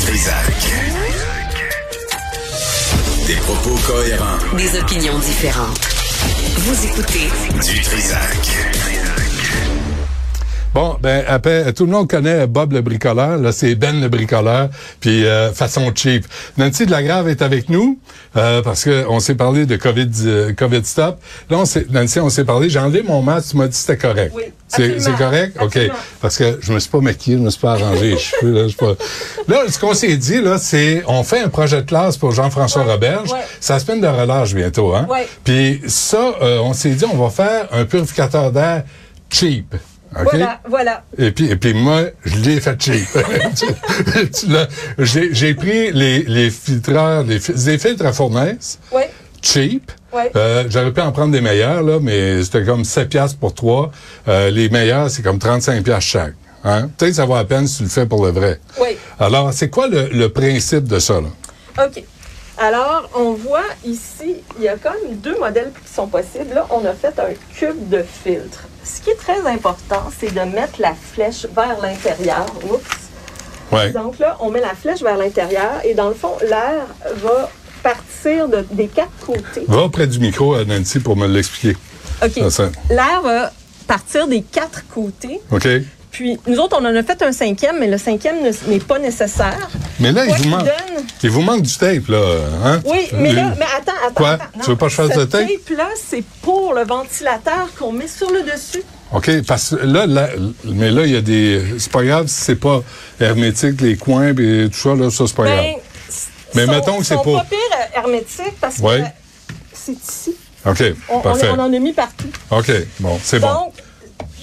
Trisac. Des propos cohérents. Des opinions différentes. Vous écoutez Du Trisac. Bon, ben après, tout le monde connaît Bob le bricoleur. Là, c'est Ben le bricoleur, puis euh, façon cheap. Nancy de la Grave est avec nous euh, parce que on s'est parlé de Covid, euh, Covid stop. Là, on s'est, Nancy, on s'est parlé. J'ai enlevé mon masque. Tu m'as dit que c'était correct. Oui, c'est, absolument. c'est correct? Ok. Parce que je me suis pas maquillé, je me suis pas arrangé les cheveux. Là, je suis pas... là, ce qu'on s'est dit là, c'est on fait un projet de classe pour Jean-François Ouais, Roberge. ouais. Ça la semaine de relâche bientôt, hein? Ouais. Puis ça, euh, on s'est dit on va faire un purificateur d'air cheap. Voilà, voilà. Et puis, et puis moi, je l'ai fait cheap. J'ai, pris les, les filtreurs, les, filtres à fournaise, Oui, cheap. Ouais. Euh, j'aurais pu en prendre des meilleurs, là, mais c'était comme 7 piastres pour trois. Euh, les meilleurs, c'est comme 35 piastres chaque. Hein? Peut-être que ça vaut la peine si tu le fais pour le vrai. oui. Alors, c'est quoi le, le principe de ça, là? OK. Alors, on voit ici, il y a quand même deux modèles qui sont possibles. Là, on a fait un cube de filtre. Ce qui est très important, c'est de mettre la flèche vers l'intérieur. Oups. Ouais. Donc là, on met la flèche vers l'intérieur et dans le fond, l'air va partir de- des quatre côtés. Va près du micro, Nancy, pour me l'expliquer. OK. L'air va partir des quatre côtés. OK? Puis, nous autres, on en a fait un cinquième, mais le cinquième ne- n'est pas nécessaire. Mais là, il vous manque, donne- il vous manque du tape, là. Hein? Oui, mais là, mais attends, attends. Quoi? attends. Tu veux pas que je fasse ce de tape? là c'est pour le ventilateur qu'on met sur le dessus. OK, parce que là, là, mais là, il y a des. C'est pas grave si c'est pas hermétique, les coins et tout ça, là, ça, c'est pas grave. Ben, Mais sont- mettons que c'est pas- pas pire euh, hermétique parce que Ouais. c'est ici. OK, On, on, parfait. on en a mis partout. OK, bon, c'est bon.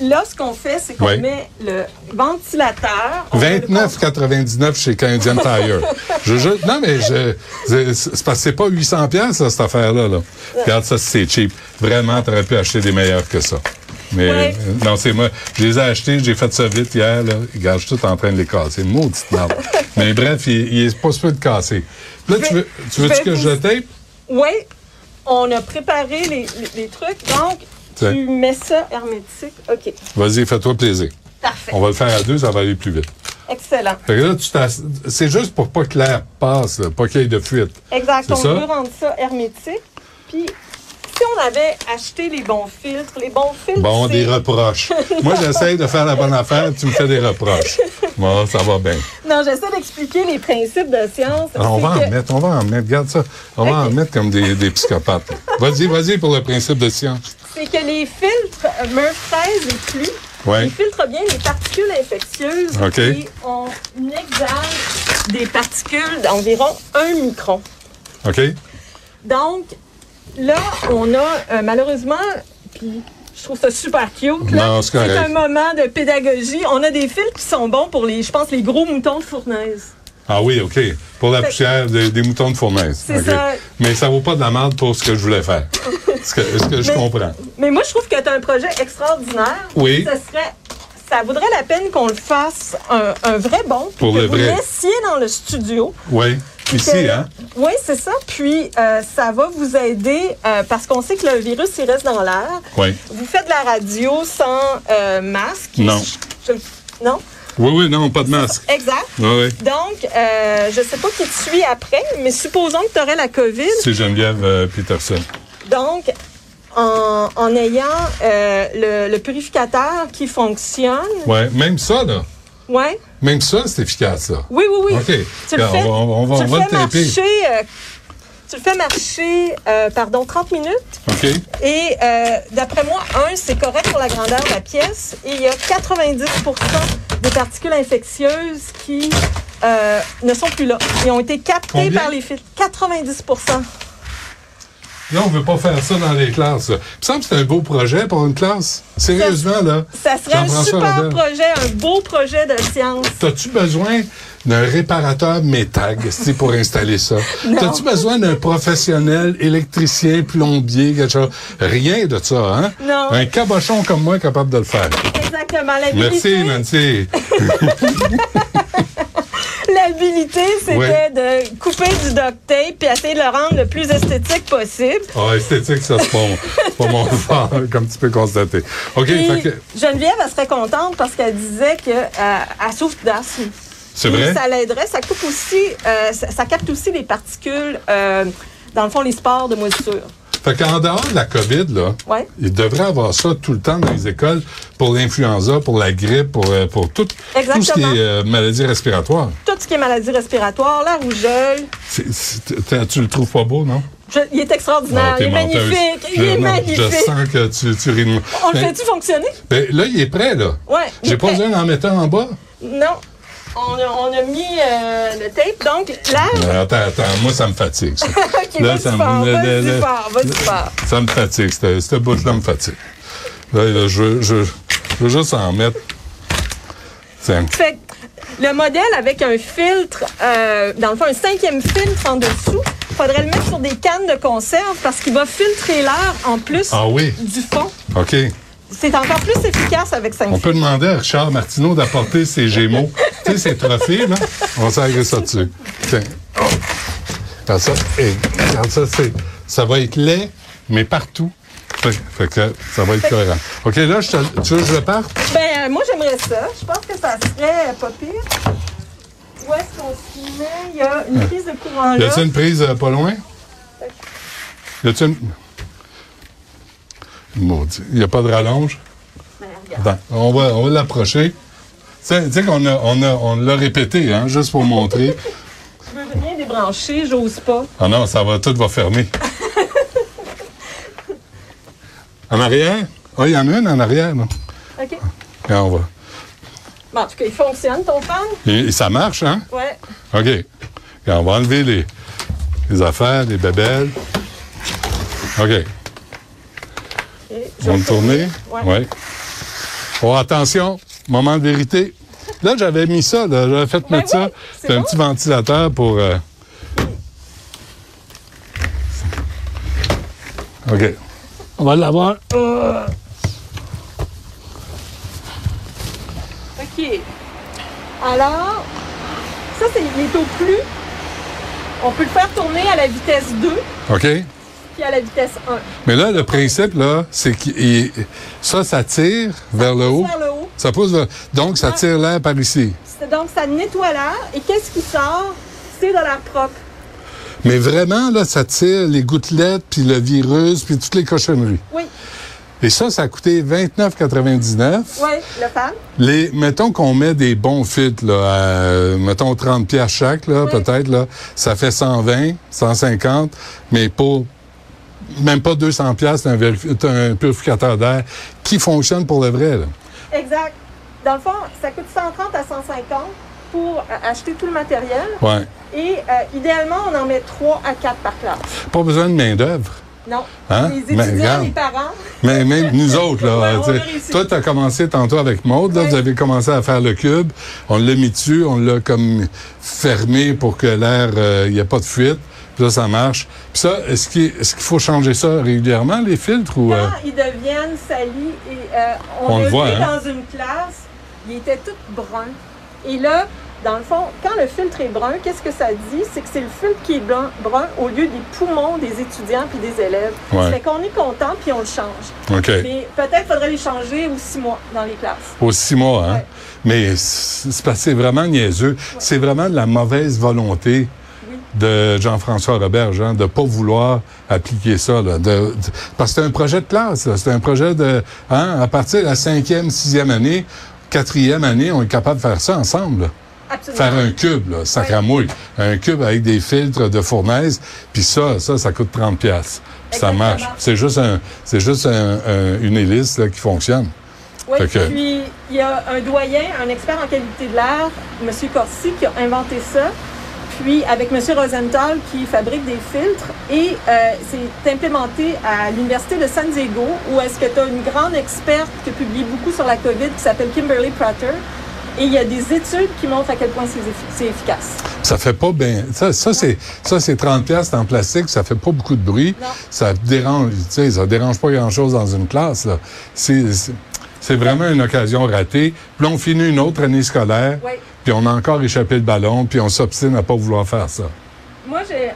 Là, ce qu'on fait, c'est qu'on met le ventilateur. on met le 29,99 chez Canadian Tire. je, je- non, mais je, c'est c'est parce que c'est pas 800 pièces cette affaire-là. Là. Regarde, ça, c'est cheap. Vraiment, t'aurais pu acheter des meilleurs que ça. Mais Ouais. euh, non, c'est moi. Je les ai achetés, j'ai fait ça vite hier. Là. Regarde, je suis tout en train de les casser. Maudite merde. mais bref, il, il est pas sûr de casser. Là, tu veux, tu veux vais que vous- je tape? Oui, on a préparé les, les- les trucs. Donc, Tu mets ça hermétique. OK, Vas-y, fais-toi plaisir. parfait. On va le faire à deux, ça va aller plus vite. Excellent. Fait que là, tu t'ass- c'est juste pour pas que l'air passe, là, pas qu'il y ait de fuite. Exact. On ça? veut rendre ça hermétique. Puis, si on avait acheté les bons filtres, les bons filtres. Bon, des reproches. Moi, j'essaye de faire la bonne affaire, tu me fais des reproches. Bon, ça va bien. Non, j'essaie d'expliquer les principes de science. Alors, on va en mettre, on va en mettre, regarde ça. On va en mettre comme des, des psychopathes. Vas-y, vas-y pour le principe de science. C'est que les filtres Murph 13 et plus, Ouais. ils filtrent bien les particules infectieuses et on exage des particules d'environ 1 micron. OK? Donc, là, on a euh, malheureusement, puis je trouve ça super cute. Là. Non, c'est un moment de pédagogie. On a des filtres qui sont bons pour les, je pense, les gros moutons de fournaise. Ah oui, OK. Pour la poussière des, des moutons de fournaise. C'est OK. ça. Mais ça vaut pas de la merde pour ce que je voulais faire. ce que, ce que je Mais- comprends. Mais moi, je trouve que tu as un projet extraordinaire. Oui. Ça serait. Ça vaudrait la peine qu'on le fasse un, un vrai bon. Pour que le vous vrai. laissiez dans le studio. Oui. Ici, Que- hein? Oui, c'est ça. Puis, euh, ça va vous aider euh, parce qu'on sait que le virus, il reste dans l'air. Oui. Vous faites de la radio sans euh, masque. Non. Je- non? Oui, oui, non, pas de masque. Exact. Oui, oui. Donc, euh, je sais pas qui te suit après, mais supposons que tu aurais la COVID. C'est Geneviève euh, Peterson. Donc, en, en ayant euh, le, le purificateur qui fonctionne, Oui, même ça, là. ouais. Même ça, c'est efficace, là. Oui, oui, oui. OK. Tu le fais, on va- on va- tu on le va le fais marcher, tu le fais marcher, euh, pardon, 30 minutes. OK? Et euh, d'après moi, un, c'est correct pour la grandeur de la pièce. Et il y a 90 des particules infectieuses qui euh, ne sont plus là. Ils ont été captés Combien? par les filtres. 90% Là, on veut pas faire ça dans les classes. là. Il me semble que c'est un beau projet pour une classe. Sérieusement, là. Ça serait un super projet, un beau projet de science. T'as-tu besoin d'un réparateur métag si, pour installer ça? T'as-tu besoin d'un professionnel électricien, plombier, quelque chose? Rien de ça, hein? Non. Un cabochon comme moi est capable de le faire. Exactement. Merci, Nancy. l'habilité, c'était Ouais. de couper du duct tape et essayer de le rendre le plus esthétique possible. Ah, esthétique, ça, c'est pas, mon- c'est pas mon fort, comme tu peux constater. OK, Puis, que, Geneviève, elle serait contente parce qu'elle disait qu'elle elle souffre d'asthme. C'est vrai? Ça l'aiderait. Ça coupe aussi, euh, ça, ça capte aussi les particules, euh, dans le fond, les spores de moisissure. Fait qu'en dehors de la COVID, là, Ouais. il devrait avoir ça tout le temps dans les écoles pour l'influenza, pour la grippe, pour, euh, pour tout, tout ce qui est euh, maladie respiratoire. Tout ce qui est maladie respiratoire, la rougeole. C'est- c'est- t'as- tu le trouves pas beau, non? Je- il est extraordinaire. Ah, il est menteuse. magnifique. Il Je- est non, magnifique. Je sens que tu, tu ris. On le fait-tu fonctionner? ben, là, il est prêt, là. Ouais. J'ai pas prêt. besoin d'en mettre un en bas. Non. On a, on a mis euh, le tape. Donc, là. Euh, attends, attends, moi, ça me fatigue, ça. OK, Là, ça me- fort, le- le- vas-y le- fort, vas-y fort. Ça me fatigue, cette, bouche-là me fatigue. Là, là, je, veux- je, je veux juste en mettre. Tiens. Fait le modèle avec un filtre, euh, dans le fond, un cinquième filtre en dessous, faudrait le mettre sur des cannes de conserve parce qu'il va filtrer l'air en plus Ah oui, du fond. OK. C'est encore plus efficace avec cinq On peut demander à Richard Martineau d'apporter ses gémeaux. sais, ses trophées, là. On s'agréger ça dessus. Tiens. Oh. Regarde ça. Regarde ça, c'est, ça va être laid, mais partout. Fait, fait que ça va être cohérent. OK, là, je te- tu veux que je parte? Ben, euh, moi, j'aimerais ça. Je pense que ça serait pas pire. Où est-ce qu'on s'y met? Il y a une prise de courant Y là. a-t-il une prise euh, pas loin? Y a-t-il une? Maudit. Y a pas de rallonge? Ben, regarde. Attends, on va, on va l'approcher. Tu sais, qu'on a, on a, on l'a répété, hein, juste pour montrer. Je veux rien débrancher, j'ose pas. Ah non, ça va, tout va fermer. en arrière? Ah, il y en a une en arrière, là. OK. Et on va. Bon, en tout cas, il fonctionne, ton fan? Et, et ça marche, hein? Ouais. OK. Et on va enlever les, les affaires, les bébelles. OK. Je On va tourner? Ouais. Ouais. Oh, attention, moment de vérité. Là, j'avais mis ça, là. J'avais fait Ben mettre ça. oui, c'est C'est un bon. petit ventilateur pour. euh, OK. On va l'avoir. OK. Alors, ça, c'est, il est au plus. On peut le faire tourner à la vitesse 2 OK? puis à la vitesse 1. Mais là, le principe, là, c'est que ça, ça tire vers le haut. Vers le haut. Ça pousse vers- Donc, ça tire l'air par ici. Donc, ça nettoie l'air. Et qu'est-ce qui sort? C'est de l'air propre. Mais vraiment, là, ça tire les gouttelettes, puis le virus, puis toutes les cochonneries. Oui. Et ça, ça a coûté 29,99. Oui, le fan. Les, mettons qu'on met des bons filtres, là, à, mettons 30 pièces chaque, là, Oui. peut-être, là, ça fait 120, 150, mais pour même pas 200 pièces, c'est un, un purificateur d'air qui fonctionne pour le vrai, là. Exact. Dans le fond, ça coûte 130 à 150 pour acheter tout le matériel. Ouais. Et euh, idéalement, on en met 3 à 4 par classe. Pas besoin de main-d'œuvre. Non. Hein? Les Mais étudiants, les parents. Mais même nous autres, là, Ouais, a toi, tu as commencé tantôt avec Maude, là, Ouais. vous avez commencé à faire le cube, on l'a mis dessus, on l'a comme fermé pour que l'air, il n'y ait pas de fuite, puis là, ça marche. Puis ça, est-ce qu'il qu'il faut changer ça régulièrement, les filtres, ou... Quand euh, ils deviennent salis et euh, on, le voit, vu hein? dans une classe, il était tout brun. Et là, dans le fond, quand le filtre est brun, qu'est-ce que ça dit? C'est que c'est le filtre qui est blanc, brun au lieu des poumons des étudiants puis des élèves. Ouais. Ça fait qu'on est content puis on le change. OK. Mais peut-être faudrait les changer aux six mois dans les classes. Aux six mois, hein? Ouais. Mais c'est vraiment niaiseux. C'est vraiment de la mauvaise volonté. De Jean-François Roberge, hein, de pas vouloir appliquer ça. Là, de- de- parce que c'est un projet de classe. C'est un projet de... Hein, à partir de la cinquième, sixième année, quatrième année, on est capable de faire ça ensemble. là. Absolument. Faire un cube, là, sac à mouille. Un cube avec des filtres de fournaise. Puis ça, ça, ça coûte 30 pièces. Ça marche. C'est juste, un, c'est juste un- un- une hélice là, qui fonctionne. Oui, que- puis il y a un doyen, un expert en qualité de l'air, M. Corsi, qui a inventé ça. Puis avec M. Rosenthal, qui fabrique des filtres. Et euh, c'est implémenté à l'Université de San Diego, où est-ce que tu as une grande experte qui a publié beaucoup sur la COVID, qui s'appelle Kimberly Prater. Et il y a des études qui montrent à quel point c'est effi- c'est efficace. Ça fait pas bien. Ça, ça c'est ça c'est 30 pièces en plastique, ça fait pas beaucoup de bruit. Non. Ça dérange, tu sais, ça dérange pas grand-chose dans une classe. C'est vraiment une occasion ratée. Puis là, on finit une autre année scolaire, Oui. Puis on a encore échappé le ballon, puis on s'obstine à pas vouloir faire ça. Moi, j'ai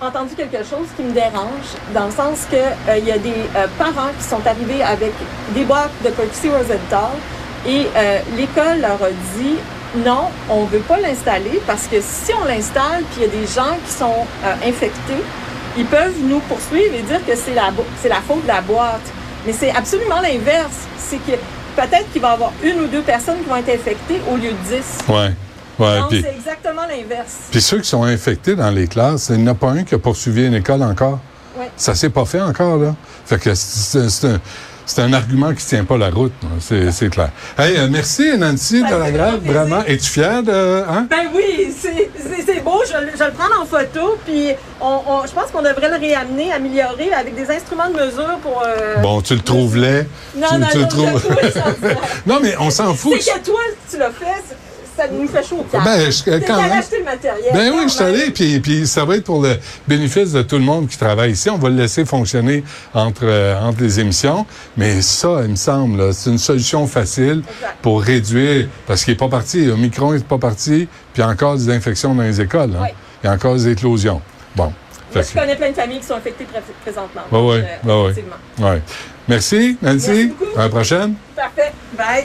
entendu quelque chose qui me dérange, dans le sens que euh, il y a des euh, parents qui sont arrivés avec des boîtes de Corsi Rosenthal et euh, l'école leur a dit non, on ne veut pas l'installer parce que si on l'installe puis il y a des gens qui sont infectés, ils peuvent nous poursuivre et dire que c'est la, c'est la faute de la boîte. Mais c'est absolument l'inverse. C'est que peut-être qu'il va y avoir une ou deux personnes qui vont être infectées au lieu de dix. Ouais. Ouais. C'est exactement l'inverse. puis ceux qui sont infectés dans les classes, il n'y en a pas un qui a poursuivi une école encore. Ouais. Ça s'est pas fait encore, là. Fait que c'est c'est un, c'est un argument qui tient pas la route, c'est clair. Hey, euh, merci Nancy de la grave, vraiment. Es-tu fière de... Hein? Ben oui, c'est beau, je, je le prends en photo, puis on, on- je pense qu'on devrait le réamener, améliorer avec des instruments de mesure pour... euh, Bon, tu le trouves laid. Non, tu, non, tu non, le trouves... non, mais on s'en fout. C'est que toi, tu l'as fait, nous fait chaud au cœur. Ben, je- quand même. acheter le matériel. Ben oui, je suis allé, puis, puis ça va être pour le bénéfice de tout le monde qui travaille ici. On va le laisser fonctionner entre, euh, entre les émissions. Mais ça, il me semble, c'est une solution facile Exact. pour réduire, parce qu'il n'est pas parti, le micron n'est pas parti, puis il y a encore des infections dans les écoles. hein. Oui. Il y a encore des éclosions. Bon. Moi, je connais plein de familles qui sont infectées pré- présentement. Ouais, euh, effectivement. ouais. Merci, Nancy. Merci beaucoup. À la prochaine. Parfait. Bye.